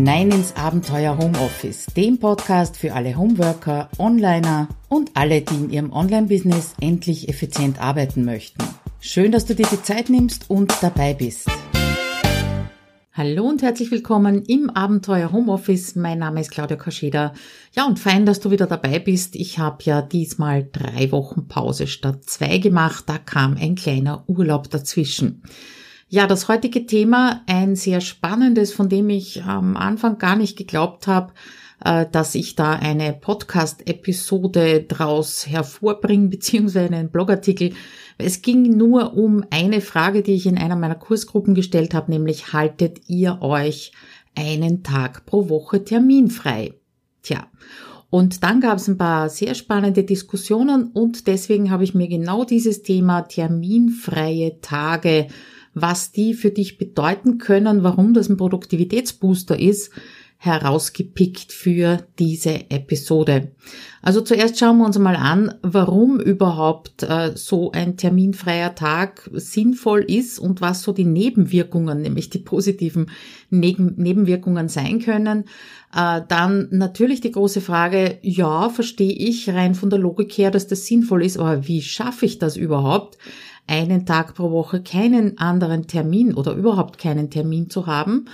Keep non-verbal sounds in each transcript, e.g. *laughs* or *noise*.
hinein ins Abenteuer Homeoffice, dem Podcast für alle Homeworker, Onliner und alle, die in ihrem Online-Business endlich effizient arbeiten möchten. Schön, dass du dir die Zeit nimmst und dabei bist. Hallo und herzlich willkommen im Abenteuer Homeoffice. Mein Name ist Claudia Kascheda. Ja, und fein, dass du wieder dabei bist. Ich habe ja diesmal drei Wochen Pause statt zwei gemacht. Da kam ein kleiner Urlaub dazwischen. Ja, das heutige Thema, ein sehr spannendes, von dem ich am Anfang gar nicht geglaubt habe, äh, dass ich da eine Podcast-Episode draus hervorbringe, *laughs* beziehungsweise einen Blogartikel. Es ging nur um eine Frage, die ich in einer meiner Kursgruppen gestellt habe, nämlich haltet ihr euch einen Tag pro Woche terminfrei? Tja. Und dann gab es ein paar sehr spannende Diskussionen und deswegen habe ich mir genau dieses Thema terminfreie Tage was die für dich bedeuten können, warum das ein Produktivitätsbooster ist, herausgepickt für diese Episode. Also zuerst schauen wir uns mal an, warum überhaupt äh, so ein terminfreier Tag sinnvoll ist und was so die Nebenwirkungen, nämlich die positiven Neben Nebenwirkungen sein können. Äh, dann natürlich die große Frage, ja, verstehe ich rein von der Logik her, dass das sinnvoll ist, aber wie schaffe ich das überhaupt? Einen Tag pro Woche keinen anderen Termin oder überhaupt keinen Termin zu haben.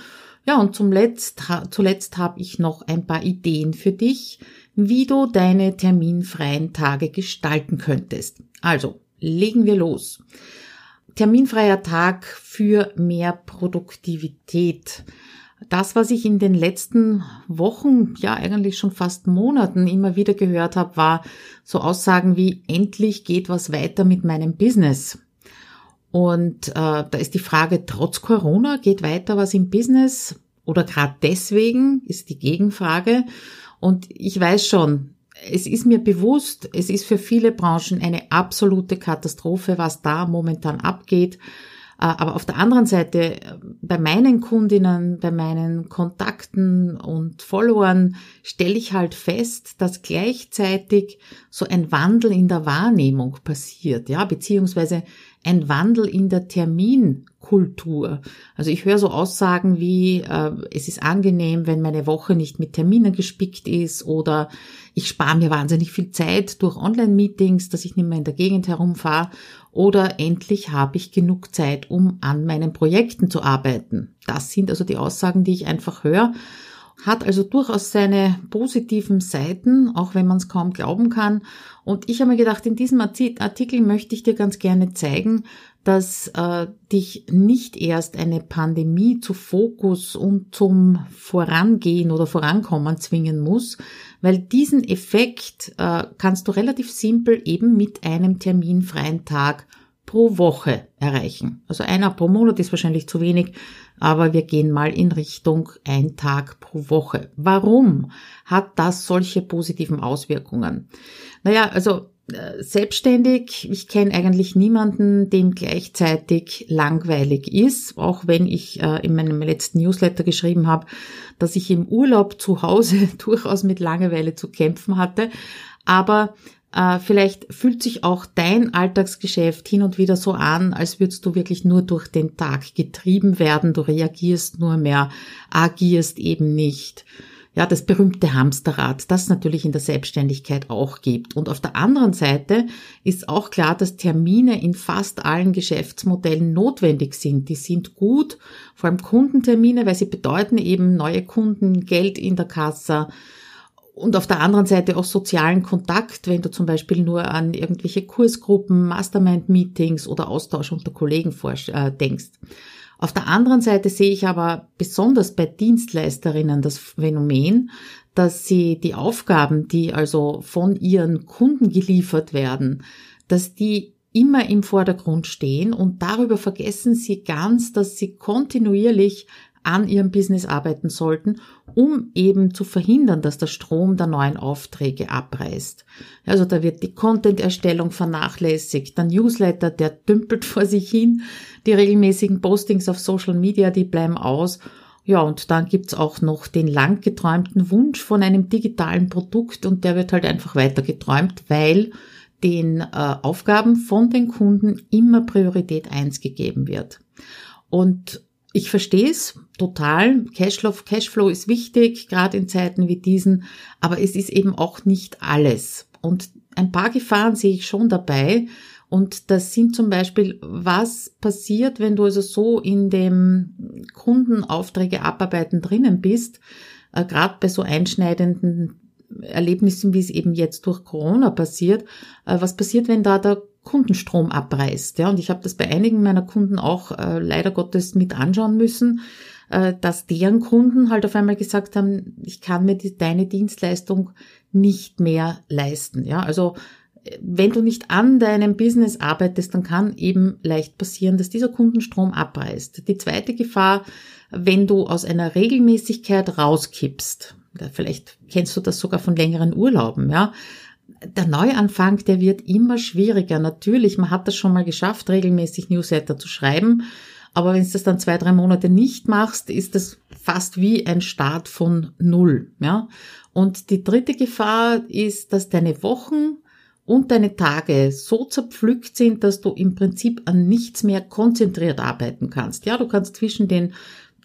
Ja, und zum Letzt, zuletzt habe ich noch ein paar Ideen für dich, wie du deine terminfreien Tage gestalten könntest. Also, legen wir los. Terminfreier Tag für mehr Produktivität. Das, was ich in den letzten Wochen, ja eigentlich schon fast Monaten immer wieder gehört habe, war so Aussagen wie endlich geht was weiter mit meinem Business. Und äh, da ist die Frage, trotz Corona geht weiter was im Business oder gerade deswegen ist die Gegenfrage. Und ich weiß schon, es ist mir bewusst, es ist für viele Branchen eine absolute Katastrophe, was da momentan abgeht. Äh, aber auf der anderen Seite, bei meinen Kundinnen, bei meinen Kontakten und Followern stelle ich halt fest, dass gleichzeitig so ein Wandel in der Wahrnehmung passiert, ja, beziehungsweise ein Wandel in der Terminkultur. Also ich höre so Aussagen wie, äh, es ist angenehm, wenn meine Woche nicht mit Terminen gespickt ist oder ich spare mir wahnsinnig viel Zeit durch Online-Meetings, dass ich nicht mehr in der Gegend herumfahre oder endlich habe ich genug Zeit, um an meinen Projekten zu arbeiten. Das sind also die Aussagen, die ich einfach höre hat also durchaus seine positiven Seiten, auch wenn man es kaum glauben kann. Und ich habe mir gedacht, in diesem Artikel möchte ich dir ganz gerne zeigen, dass äh, dich nicht erst eine Pandemie zu Fokus und zum Vorangehen oder Vorankommen zwingen muss, weil diesen Effekt äh, kannst du relativ simpel eben mit einem terminfreien Tag pro Woche erreichen. Also einer pro Monat ist wahrscheinlich zu wenig, aber wir gehen mal in Richtung ein Tag pro Woche. Warum hat das solche positiven Auswirkungen? Naja, also äh, selbstständig, ich kenne eigentlich niemanden, dem gleichzeitig langweilig ist, auch wenn ich äh, in meinem letzten Newsletter geschrieben habe, dass ich im Urlaub zu Hause *laughs* durchaus mit Langeweile zu kämpfen hatte. Aber vielleicht fühlt sich auch dein Alltagsgeschäft hin und wieder so an, als würdest du wirklich nur durch den Tag getrieben werden. Du reagierst nur mehr, agierst eben nicht. Ja, das berühmte Hamsterrad, das natürlich in der Selbstständigkeit auch gibt. Und auf der anderen Seite ist auch klar, dass Termine in fast allen Geschäftsmodellen notwendig sind. Die sind gut, vor allem Kundentermine, weil sie bedeuten eben neue Kunden, Geld in der Kasse, und auf der anderen Seite auch sozialen Kontakt, wenn du zum Beispiel nur an irgendwelche Kursgruppen, Mastermind-Meetings oder Austausch unter Kollegen äh, denkst. Auf der anderen Seite sehe ich aber besonders bei Dienstleisterinnen das Phänomen, dass sie die Aufgaben, die also von ihren Kunden geliefert werden, dass die immer im Vordergrund stehen und darüber vergessen sie ganz, dass sie kontinuierlich an ihrem Business arbeiten sollten, um eben zu verhindern, dass der Strom der neuen Aufträge abreißt. Also da wird die Content-Erstellung vernachlässigt, der Newsletter, der dümpelt vor sich hin, die regelmäßigen Postings auf Social Media, die bleiben aus. Ja, und dann gibt's auch noch den lang geträumten Wunsch von einem digitalen Produkt und der wird halt einfach weiter geträumt, weil den äh, Aufgaben von den Kunden immer Priorität eins gegeben wird. Und ich verstehe es total. Cashflow, Cashflow ist wichtig, gerade in Zeiten wie diesen, aber es ist eben auch nicht alles. Und ein paar Gefahren sehe ich schon dabei. Und das sind zum Beispiel, was passiert, wenn du also so in dem Kundenaufträge abarbeiten drinnen bist, äh, gerade bei so einschneidenden Erlebnissen, wie es eben jetzt durch Corona passiert. Äh, was passiert, wenn da der Kundenstrom abreißt? Ja, und ich habe das bei einigen meiner Kunden auch äh, leider Gottes mit anschauen müssen, äh, dass deren Kunden halt auf einmal gesagt haben, ich kann mir die, deine Dienstleistung nicht mehr leisten. Ja, also wenn du nicht an deinem Business arbeitest, dann kann eben leicht passieren, dass dieser Kundenstrom abreißt. Die zweite Gefahr, wenn du aus einer Regelmäßigkeit rauskippst, vielleicht kennst du das sogar von längeren Urlauben, ja, der Neuanfang, der wird immer schwieriger. Natürlich, man hat das schon mal geschafft, regelmäßig Newsletter zu schreiben, aber wenn du das dann zwei, drei Monate nicht machst, ist das fast wie ein Start von Null, ja. Und die dritte Gefahr ist, dass deine Wochen und deine Tage so zerpflückt sind, dass du im Prinzip an nichts mehr konzentriert arbeiten kannst. Ja, du kannst zwischen den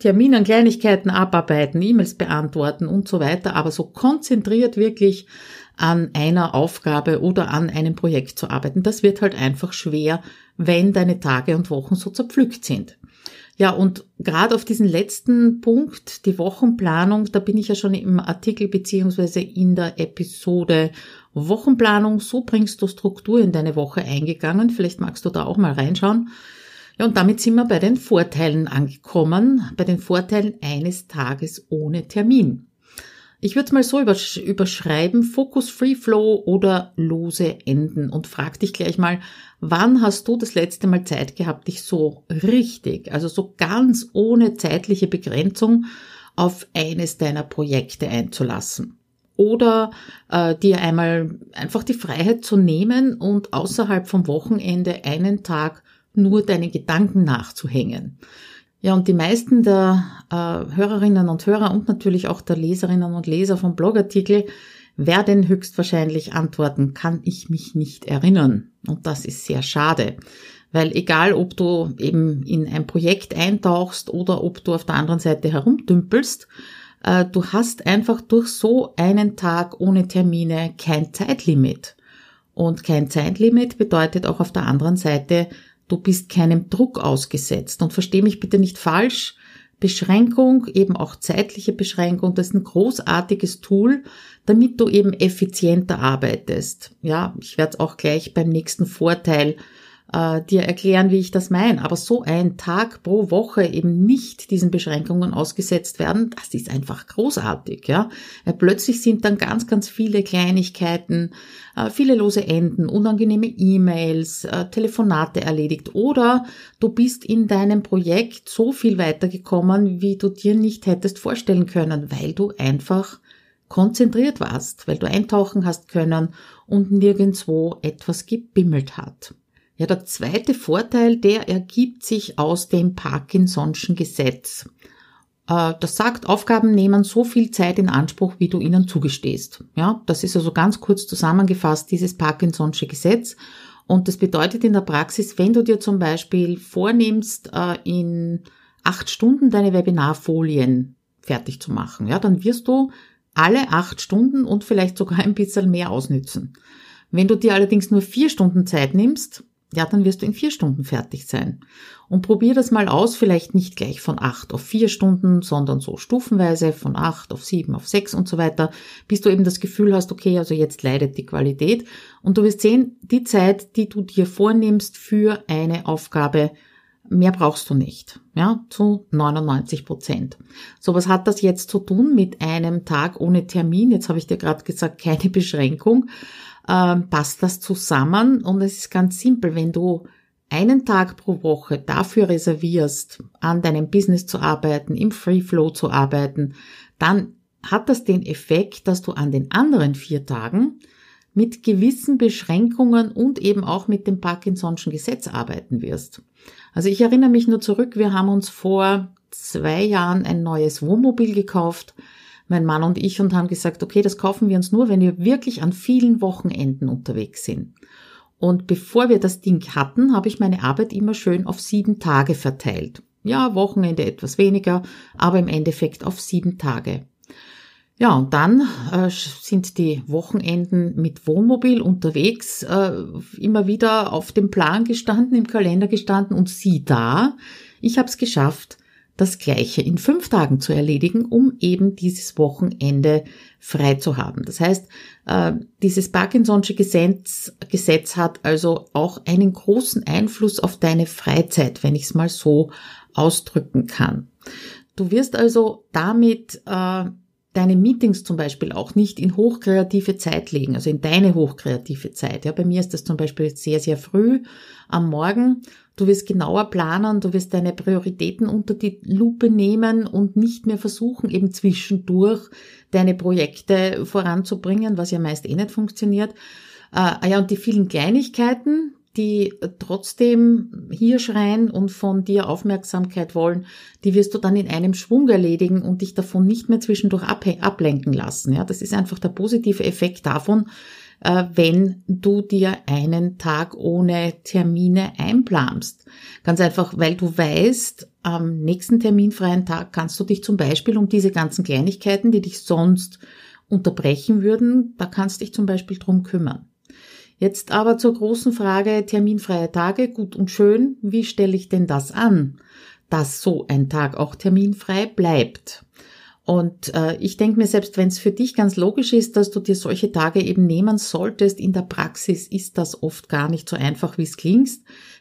Terminen Kleinigkeiten abarbeiten, E-Mails beantworten und so weiter, aber so konzentriert wirklich an einer Aufgabe oder an einem Projekt zu arbeiten, das wird halt einfach schwer, wenn deine Tage und Wochen so zerpflückt sind. Ja, und gerade auf diesen letzten Punkt, die Wochenplanung, da bin ich ja schon im Artikel beziehungsweise in der Episode Wochenplanung, so bringst du Struktur in deine Woche eingegangen. Vielleicht magst du da auch mal reinschauen. Ja, und damit sind wir bei den Vorteilen angekommen, bei den Vorteilen eines Tages ohne Termin. Ich würde es mal so überschreiben, Focus Free Flow oder lose Enden und frag dich gleich mal, wann hast du das letzte Mal Zeit gehabt, dich so richtig, also so ganz ohne zeitliche Begrenzung auf eines deiner Projekte einzulassen? Oder äh, dir einmal einfach die Freiheit zu nehmen und außerhalb vom Wochenende einen Tag nur deine Gedanken nachzuhängen. Ja, und die meisten der äh, Hörerinnen und Hörer und natürlich auch der Leserinnen und Leser vom Blogartikel werden höchstwahrscheinlich antworten, kann ich mich nicht erinnern. Und das ist sehr schade. Weil egal, ob du eben in ein Projekt eintauchst oder ob du auf der anderen Seite herumdümpelst, äh, du hast einfach durch so einen Tag ohne Termine kein Zeitlimit. Und kein Zeitlimit bedeutet auch auf der anderen Seite, Du bist keinem Druck ausgesetzt. Und versteh mich bitte nicht falsch. Beschränkung, eben auch zeitliche Beschränkung, das ist ein großartiges Tool, damit du eben effizienter arbeitest. Ja, ich werde auch gleich beim nächsten Vorteil äh, dir erklären, wie ich das meine. Aber so ein Tag pro Woche eben nicht diesen Beschränkungen ausgesetzt werden, das ist einfach großartig, ja. Weil plötzlich sind dann ganz, ganz viele Kleinigkeiten, äh, viele lose Enden, unangenehme E-Mails, äh, Telefonate erledigt oder du bist in deinem Projekt so viel weitergekommen, wie du dir nicht hättest vorstellen können, weil du einfach konzentriert warst, weil du eintauchen hast können und nirgendwo etwas gebimmelt hat. Ja, der zweite Vorteil, der ergibt sich aus dem Parkinson'schen Gesetz. Äh, das sagt, Aufgaben nehmen so viel Zeit in Anspruch, wie du ihnen zugestehst. Ja, das ist also ganz kurz zusammengefasst dieses Parkinson'sche Gesetz. Und das bedeutet in der Praxis, wenn du dir zum Beispiel vornimmst, äh, in acht Stunden deine Webinarfolien fertig zu machen, ja, dann wirst du alle acht Stunden und vielleicht sogar ein bisschen mehr ausnützen. Wenn du dir allerdings nur vier Stunden Zeit nimmst, ja, dann wirst du in vier Stunden fertig sein. Und probier das mal aus, vielleicht nicht gleich von acht auf vier Stunden, sondern so stufenweise von acht auf sieben, auf sechs und so weiter, bis du eben das Gefühl hast, okay, also jetzt leidet die Qualität. Und du wirst sehen, die Zeit, die du dir vornimmst für eine Aufgabe, mehr brauchst du nicht. Ja, zu 99 Prozent. So, was hat das jetzt zu tun mit einem Tag ohne Termin? Jetzt habe ich dir gerade gesagt, keine *laughs* Beschränkung ähm, passt das zusammen und es ist ganz simpel, wenn du einen Tag pro Woche dafür reservierst, an deinem Business zu arbeiten, im Free Flow zu arbeiten, dann hat das den Effekt, dass du an den anderen vier Tagen mit gewissen Beschränkungen und eben auch mit dem Parkinson'schen Gesetz arbeiten wirst. Also ich erinnere mich nur zurück, wir haben uns vor zwei Jahren ein neues Wohnmobil gekauft, mein Mann und ich, und haben gesagt, okay, das kaufen wir uns nur, wenn wir wirklich an vielen Wochenenden unterwegs sind. Und bevor wir das Ding hatten, habe ich meine Arbeit immer schön auf sieben Tage verteilt. Ja, Wochenende etwas weniger, aber im Endeffekt auf sieben Tage. Ja, und dann äh, sind die Wochenenden mit Wohnmobil unterwegs äh, immer wieder auf dem Plan gestanden, im Kalender gestanden und sieh da, ich habe es geschafft, das Gleiche in fünf Tagen zu erledigen, um eben dieses Wochenende frei zu haben. Das heißt, äh, dieses Parkinson'sche Gesetz, Gesetz hat also auch einen großen Einfluss auf deine Freizeit, wenn ich es mal so ausdrücken kann. Du wirst also damit äh, deine Meetings zum Beispiel auch nicht in hochkreative Zeit legen, also in deine hochkreative Zeit. Ja, bei mir ist das zum Beispiel sehr, sehr früh am Morgen. Du wirst genauer planen, du wirst deine Prioritäten unter die Lupe nehmen und nicht mehr versuchen, eben zwischendurch deine Projekte voranzubringen, was ja meist eh nicht funktioniert. Äh, ah ja, und die vielen Kleinigkeiten, die trotzdem hier schreien und von dir Aufmerksamkeit wollen, die wirst du dann in einem Schwung erledigen und dich davon nicht mehr zwischendurch ablenken lassen. Ja, das ist einfach der positive Effekt davon, äh, wenn du dir einen Tag ohne Termine einplanst. Ganz einfach, weil du weißt, am nächsten terminfreien Tag kannst du dich zum Beispiel um diese ganzen Kleinigkeiten, die dich sonst unterbrechen würden, da kannst dich zum Beispiel drum kümmern. Jetzt aber zur großen Frage terminfreie Tage, gut und schön, wie stelle ich denn das an, dass so ein Tag auch terminfrei bleibt? Und äh, ich denke mir, selbst wenn es für dich ganz logisch ist, dass du dir solche Tage eben nehmen solltest, in der Praxis ist das oft gar nicht so einfach, wie es klingt.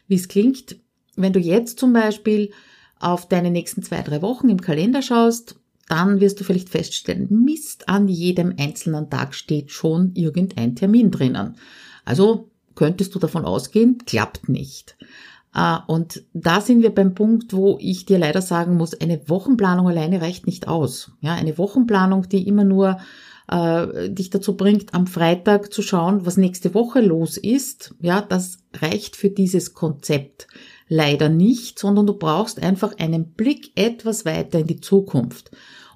Wie es klingt, wenn du jetzt zum Beispiel auf deine nächsten zwei, drei Wochen im Kalender schaust, dann wirst du vielleicht feststellen, Mist, an jedem einzelnen Tag steht schon irgendein Termin drinnen. Also könntest du davon ausgehen, klappt nicht. Äh, und da sind wir beim Punkt, wo ich dir leider sagen muss, eine Wochenplanung alleine reicht nicht aus. Ja, eine Wochenplanung, die immer nur äh, dich dazu bringt, am Freitag zu schauen, was nächste Woche los ist. Ja, das reicht für dieses Konzept leider nicht, sondern du brauchst einfach einen Blick etwas weiter in die Zukunft.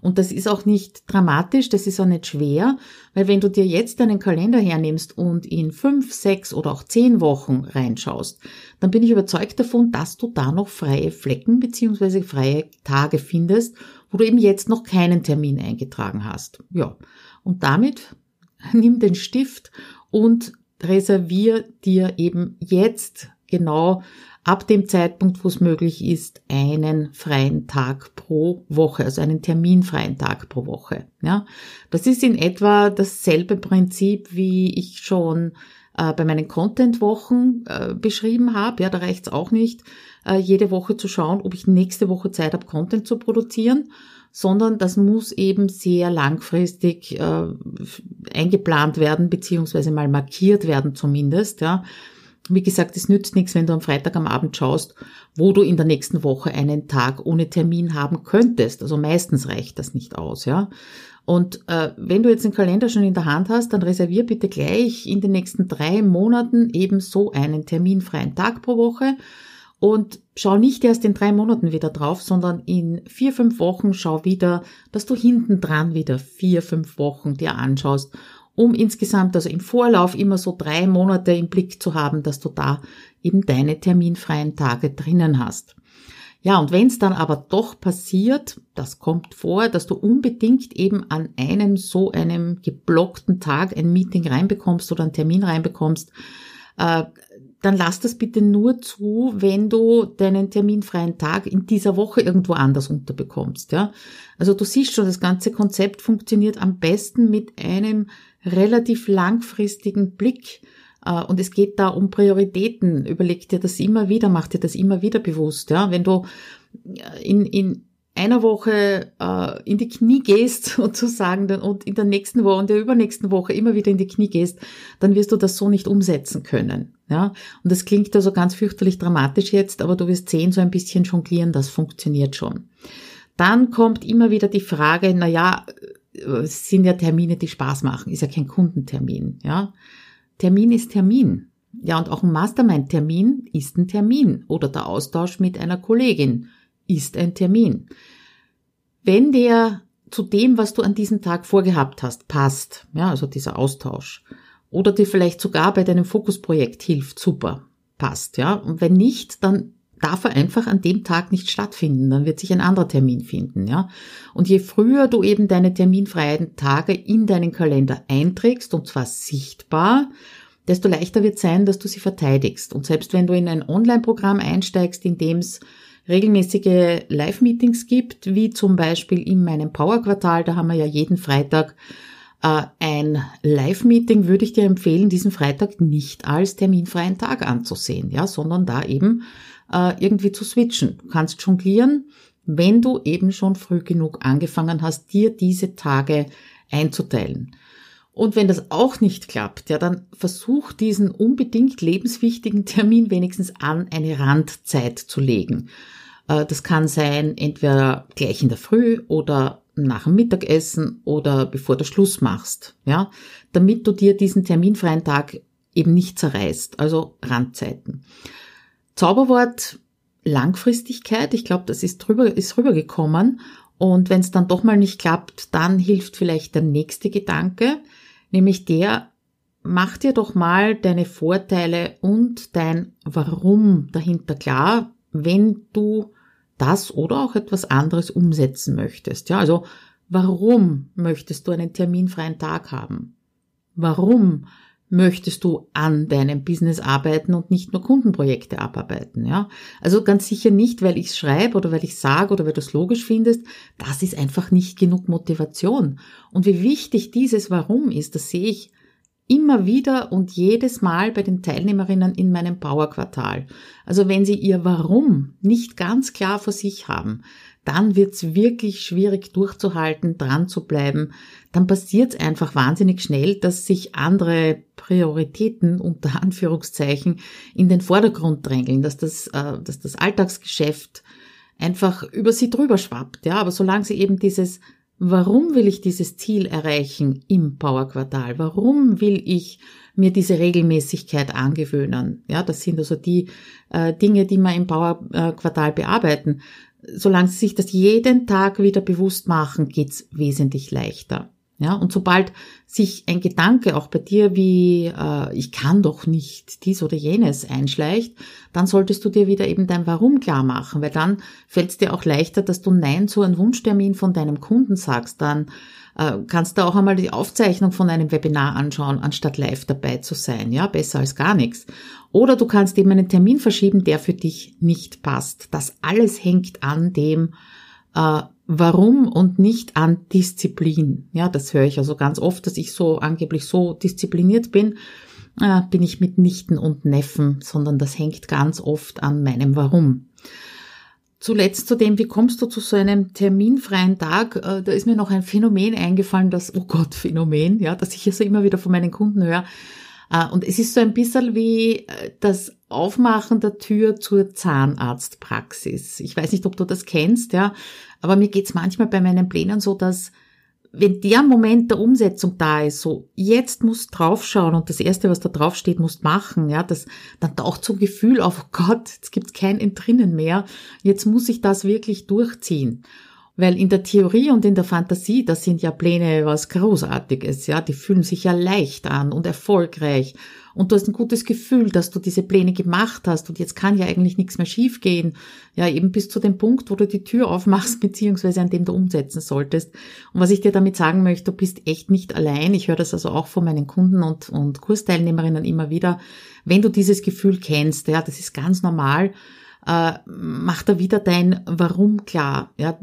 Und das ist auch nicht dramatisch, das ist auch nicht schwer, weil wenn du dir jetzt deinen Kalender hernimmst und in fünf, sechs oder auch zehn Wochen reinschaust, dann bin ich überzeugt davon, dass du da noch freie Flecken beziehungsweise freie Tage findest, wo du eben jetzt noch keinen Termin eingetragen hast. Ja. Und damit *laughs* nimm den Stift und reservier dir eben jetzt genau ab dem Zeitpunkt, wo es möglich ist, einen freien Tag pro Woche, also einen terminfreien Tag pro Woche. Ja, das ist in etwa dasselbe Prinzip, wie ich schon äh, bei meinen Content-Wochen äh, beschrieben habe. Ja, da reicht es auch nicht, äh, jede Woche zu schauen, ob ich nächste Woche Zeit habe, Content zu produzieren, sondern das muss eben sehr langfristig äh, eingeplant werden, beziehungsweise mal markiert werden zumindest. Ja, wie gesagt, es nützt nichts, wenn du am Freitag am Abend schaust, wo du in der nächsten Woche einen Tag ohne Termin haben könntest. Also meistens reicht das nicht aus, ja. Und äh, wenn du jetzt den Kalender schon in der Hand hast, dann reservier bitte gleich in den nächsten drei Monaten eben so einen terminfreien Tag pro Woche und schau nicht erst in drei Monaten wieder drauf, sondern in vier, fünf Wochen schau wieder, dass du hinten dran wieder vier, fünf Wochen dir anschaust um insgesamt, also im Vorlauf immer so drei Monate im Blick zu haben, dass du da eben deine terminfreien Tage drinnen hast. Ja, und wenn es dann aber doch passiert, das kommt vor, dass du unbedingt eben an einem so einem geblockten Tag ein Meeting reinbekommst oder einen Termin reinbekommst, äh, dann lass das bitte nur zu, wenn du deinen terminfreien Tag in dieser Woche irgendwo anders unterbekommst, ja. Also du siehst schon, das ganze Konzept funktioniert am besten mit einem relativ langfristigen Blick. Äh, und es geht da um Prioritäten. Überleg dir das immer wieder, mach dir das immer wieder bewusst. Ja? Wenn du in, in einer Woche äh, in die Knie gehst *laughs* sozusagen und in der nächsten Woche und der übernächsten Woche immer wieder in die Knie gehst, dann wirst du das so nicht umsetzen können. Ja, und das klingt also ganz fürchterlich dramatisch jetzt, aber du wirst sehen, so ein bisschen jonglieren, das funktioniert schon. Dann kommt immer wieder die Frage, na ja, es sind ja Termine, die Spaß machen, ist ja kein Kundentermin, ja. Termin ist Termin. Ja, und auch ein Mastermind-Termin ist ein Termin oder der Austausch mit einer Kollegin ist ein Termin. Wenn der zu dem, was du an diesem Tag vorgehabt hast, passt, ja, also dieser Austausch, oder dir vielleicht sogar bei deinem Fokusprojekt hilft, super, passt, ja. Und wenn nicht, dann darf er einfach an dem Tag nicht stattfinden. Dann wird sich ein anderer Termin finden, ja. Und je früher du eben deine terminfreien Tage in deinen Kalender einträgst, und zwar sichtbar, desto leichter wird sein, dass du sie verteidigst. Und selbst wenn du in ein Online-Programm einsteigst, in dem es regelmäßige Live-Meetings gibt, wie zum Beispiel in meinem Power-Quartal, da haben wir ja jeden Freitag äh, ein Live-Meeting, würde ich dir empfehlen, diesen Freitag nicht als terminfreien Tag anzusehen, ja, sondern da eben äh, irgendwie zu switchen. Du kannst jonglieren, wenn du eben schon früh genug angefangen hast, dir diese Tage einzuteilen. Und wenn das auch nicht klappt, ja, dann versuch diesen unbedingt lebenswichtigen Termin wenigstens an eine Randzeit zu legen. Äh, das kann sein, entweder gleich in der Früh oder nach dem Mittagessen oder bevor du Schluss machst, ja, damit du dir diesen terminfreien Tag eben nicht zerreißt, also Randzeiten. Zauberwort Langfristigkeit, ich glaube, das ist drüber, ist rübergekommen. Und wenn es dann doch mal nicht klappt, dann hilft vielleicht der nächste Gedanke, nämlich der, mach dir doch mal deine Vorteile und dein Warum dahinter klar, wenn du das oder auch etwas anderes umsetzen möchtest. Ja, also warum möchtest du einen terminfreien Tag haben? Warum möchtest du an deinem Business arbeiten und nicht nur Kundenprojekte abarbeiten, ja? Also ganz sicher nicht, weil ich schreibe oder weil ich sage oder weil du es logisch findest. Das ist einfach nicht genug Motivation. Und wie wichtig dieses Warum ist, das sehe ich immer wieder und jedes Mal bei den Teilnehmerinnen in meinem Power-Quartal. Also wenn sie ihr Warum nicht ganz klar vor sich haben, dann wird's wirklich schwierig durchzuhalten, dran zu bleiben. Dann passiert's einfach wahnsinnig schnell, dass sich andere Prioritäten unter *laughs* Anführungszeichen in den Vordergrund drängeln, dass das, äh, dass das Alltagsgeschäft einfach über sie drüber schwappt. Ja, aber solange sie eben dieses Warum will ich dieses Ziel erreichen im Power Quartal? Warum will ich mir diese Regelmäßigkeit angewöhnen? Ja, das sind also die äh, Dinge, die wir im Power äh, Quartal bearbeiten solange sie sich das jeden Tag wieder bewusst machen, geht's wesentlich leichter. Ja, und sobald sich ein Gedanke auch bei dir wie äh, ich kann doch nicht dies oder jenes einschleicht, dann solltest du dir wieder eben dein Warum klar machen, weil dann fällt es dir auch leichter, dass du Nein zu einem Wunschtermin von deinem Kunden sagst. Dann äh, kannst du auch einmal die Aufzeichnung von einem Webinar anschauen, anstatt live dabei zu sein. Ja, besser als gar nichts. Oder du kannst eben einen Termin verschieben, der für dich nicht passt. Das alles hängt an dem, äh, warum und nicht an Disziplin. Ja, das höre ich also ganz oft, dass ich so angeblich so diszipliniert bin. Äh, bin ich mit Nichten und Neffen, sondern das hängt ganz oft an meinem Warum. Zuletzt zu dem, wie kommst du zu so einem terminfreien Tag? Äh, da ist mir noch ein Phänomen eingefallen, das, oh Gott, Phänomen, ja, das ich also immer wieder von meinen Kunden höre. Äh, und es ist so ein bisschen wie äh, das Aufmachen der Tür zur Zahnarztpraxis. Ich weiß nicht, ob du das kennst, ja, aber mir geht's manchmal bei meinen Plänen so, dass wenn der Moment der Umsetzung da ist, so jetzt musst draufschauen und das erste, was da draufsteht, musst machen, ja, das, dann taucht so ein Gefühl auf, oh Gott, jetzt gibt's kein Entrinnen mehr, jetzt muss ich das wirklich durchziehen. Weil in der Theorie und in der Fantasie, das sind ja Pläne was Großartiges, ja, die fühlen sich ja leicht an und erfolgreich. Und du hast ein gutes Gefühl, dass du diese Pläne gemacht hast und jetzt kann ja eigentlich nichts mehr schiefgehen. Ja, eben bis zu dem Punkt, wo du die Tür aufmachst, *laughs* beziehungsweise an dem du umsetzen solltest. Und was ich dir damit sagen möchte, du bist echt nicht allein. Ich höre das also auch von meinen Kunden und, und Kursteilnehmerinnen immer wieder. Wenn du dieses Gefühl kennst, ja, das ist ganz normal, äh, mach da wieder dein Warum klar. Ja,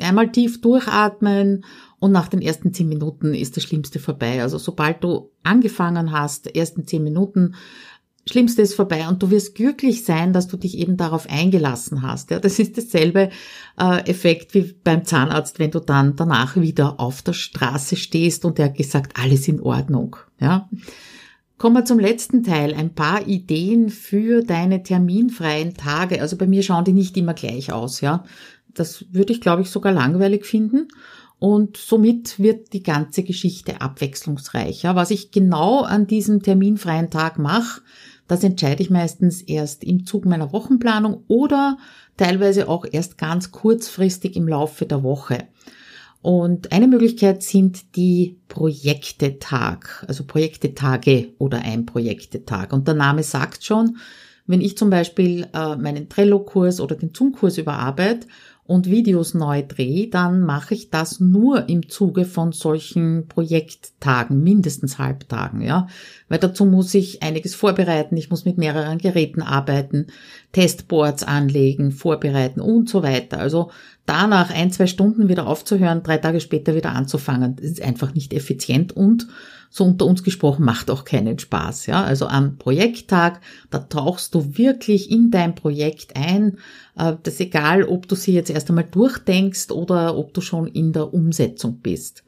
einmal tief durchatmen und nach den ersten zehn Minuten ist das Schlimmste vorbei. Also sobald du angefangen hast, ersten zehn Minuten, Schlimmste ist vorbei und du wirst glücklich sein, dass du dich eben darauf eingelassen hast. Ja, das ist dasselbe äh, Effekt wie beim Zahnarzt, wenn du dann danach wieder auf der Straße stehst und er hat gesagt, alles in Ordnung. Ja. Kommen wir zum letzten Teil. Ein paar Ideen für deine terminfreien Tage. Also bei mir schauen die nicht immer gleich aus, ja. Das würde ich, glaube ich, sogar langweilig finden. Und somit wird die ganze Geschichte abwechslungsreicher. Was ich genau an diesem terminfreien Tag mache, das entscheide ich meistens erst im Zug meiner Wochenplanung oder teilweise auch erst ganz kurzfristig im Laufe der Woche. Und eine Möglichkeit sind die Projektetag, also Projektetage oder ein Projektetag. Und der Name sagt schon, wenn ich zum Beispiel äh, meinen Trello-Kurs oder den Zoom-Kurs überarbeite und Videos neu drehe, dann mache ich das nur im Zuge von solchen Projekttagen, mindestens Halbtagen, ja. Weil dazu muss ich einiges vorbereiten, ich muss mit mehreren Geräten arbeiten, Testboards anlegen, vorbereiten und so weiter. Also danach ein, zwei Stunden wieder aufzuhören, drei Tage später wieder anzufangen, das ist einfach nicht effizient und so unter uns gesprochen, macht auch keinen Spaß. Ja? Also am Projekttag, da tauchst du wirklich in dein Projekt ein. Äh, das ist egal, ob du sie jetzt erst einmal durchdenkst oder ob du schon in der Umsetzung bist.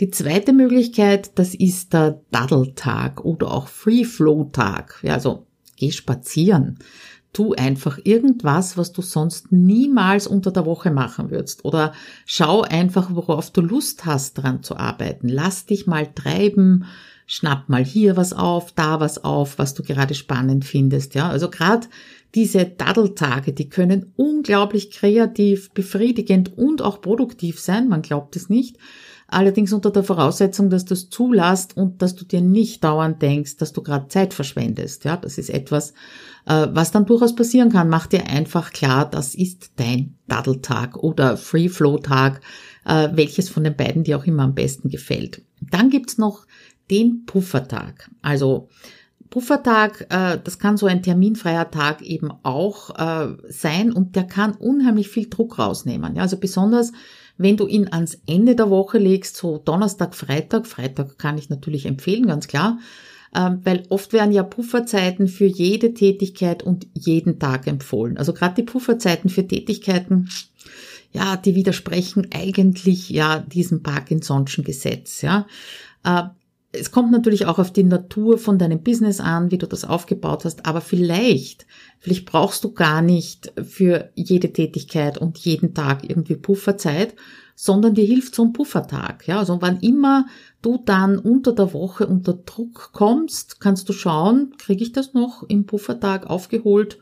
Die zweite Möglichkeit, das ist der Daddeltag oder auch Free-Flow-Tag. Ja, also geh spazieren tu einfach irgendwas, was du sonst niemals unter der Woche machen würdest. Oder schau einfach, worauf du Lust hast, dran zu arbeiten. Lass dich mal treiben, schnapp mal hier was auf, da was auf, was du gerade spannend findest. Ja, also gerade diese Daddeltage, die können unglaublich kreativ, befriedigend und auch produktiv sein. Man glaubt es nicht. Allerdings unter der Voraussetzung, dass du es zulässt und dass du dir nicht dauernd denkst, dass du gerade Zeit verschwendest. Ja, das ist etwas, äh, was dann durchaus passieren kann. Mach dir einfach klar, das ist dein Daddeltag oder Free Flow Tag, äh, welches von den beiden dir auch immer am besten gefällt. Dann gibt's noch den Puffertag. Also Puffertag, äh, das kann so ein terminfreier Tag eben auch sein und der kann unheimlich viel Druck rausnehmen. Ja, also besonders wenn du ihn ans Ende der Woche legst, so Donnerstag, Freitag, Freitag kann ich natürlich empfehlen, ganz klar, ähm, weil oft werden ja Pufferzeiten für jede Tätigkeit und jeden Tag empfohlen. Also gerade die Pufferzeiten für Tätigkeiten, ja, die widersprechen eigentlich ja diesem Parkinson'schen Gesetz, ja. Äh, es kommt natürlich auch auf die Natur von deinem Business an, wie du das aufgebaut hast, aber vielleicht, vielleicht brauchst du gar nicht für jede Tätigkeit und jeden Tag irgendwie Pufferzeit, sondern dir hilft so ein Puffertag. Ja, also wann immer du dann unter der Woche unter Druck kommst, kannst du schauen, kriege ich das noch im Puffertag aufgeholt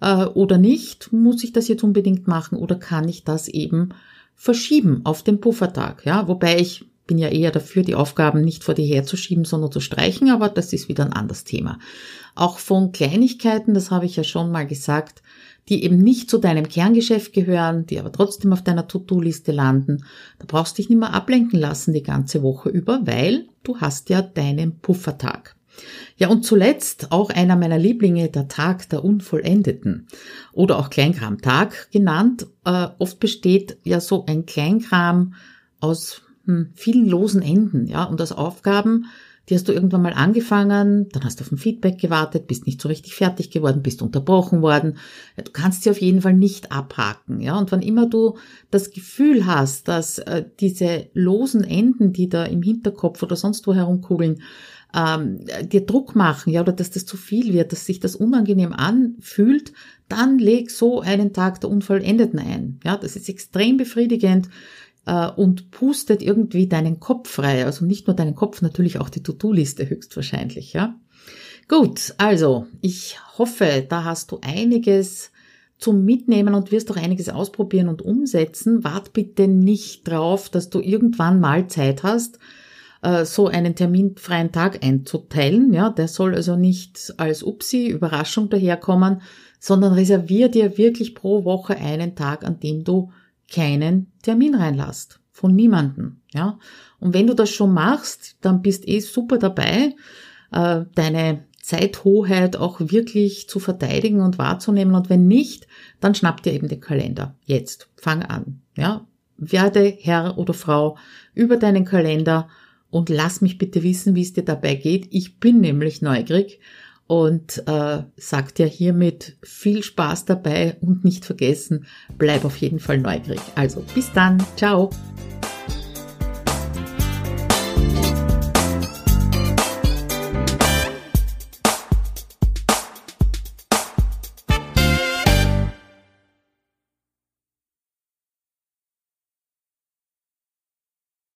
äh, oder nicht? Muss ich das jetzt unbedingt machen oder kann ich das eben verschieben auf den Puffertag? Ja, wobei ich bin ja eher dafür, die Aufgaben nicht vor dir herzuschieben, sondern zu streichen, aber das ist wieder ein anderes Thema. Auch von Kleinigkeiten, das habe ich ja schon mal gesagt, die eben nicht zu deinem Kerngeschäft gehören, die aber trotzdem auf deiner To-Do-Liste landen, da brauchst du dich nicht mehr ablenken lassen die ganze Woche über, weil du hast ja deinen Puffertag. Ja, und zuletzt auch einer meiner Lieblinge, der Tag der Unvollendeten oder auch Kleinkramtag genannt. Äh, oft besteht ja so ein Kleinkram aus vielen losen Enden, ja, und aus Aufgaben, die hast du irgendwann mal angefangen, dann hast du auf ein Feedback gewartet, bist nicht so richtig fertig geworden, bist unterbrochen worden. Du kannst sie auf jeden Fall nicht abhaken, ja. Und wann immer du das Gefühl hast, dass äh, diese losen Enden, die da im Hinterkopf oder sonst wo herumkugeln, ähm, dir Druck machen, ja, oder dass das zu viel wird, dass sich das unangenehm anfühlt, dann leg so einen Tag der Unvollendeten ein. Ja, das ist extrem befriedigend äh, und pustet irgendwie deinen Kopf frei. Also nicht nur deinen Kopf, natürlich auch die To-Do-Liste höchstwahrscheinlich, ja. Gut, also ich hoffe, da hast du einiges zum Mitnehmen und wirst auch einiges ausprobieren und umsetzen. Wart bitte nicht drauf, dass du irgendwann mal Zeit hast, äh, so einen terminfreien Tag einzuteilen. Ja, der soll also nicht als Upsi, Überraschung daherkommen, sondern reservier dir wirklich pro Woche einen Tag, an dem du keinen Termin reinlasst. Von niemanden, ja. Und wenn du das schon machst, dann bist eh super dabei, äh, deine Zeithoheit auch wirklich zu verteidigen und wahrzunehmen. Und wenn nicht, dann schnapp dir eben den Kalender. Jetzt. Fang an, ja. Werde Herr oder Frau über deinen Kalender und lass mich bitte wissen, wie es dir dabei geht. Ich bin nämlich neugierig und äh, sagt ja hiermit viel Spaß dabei und nicht vergessen, bleib auf jeden Fall neugierig. Also bis dann, ciao.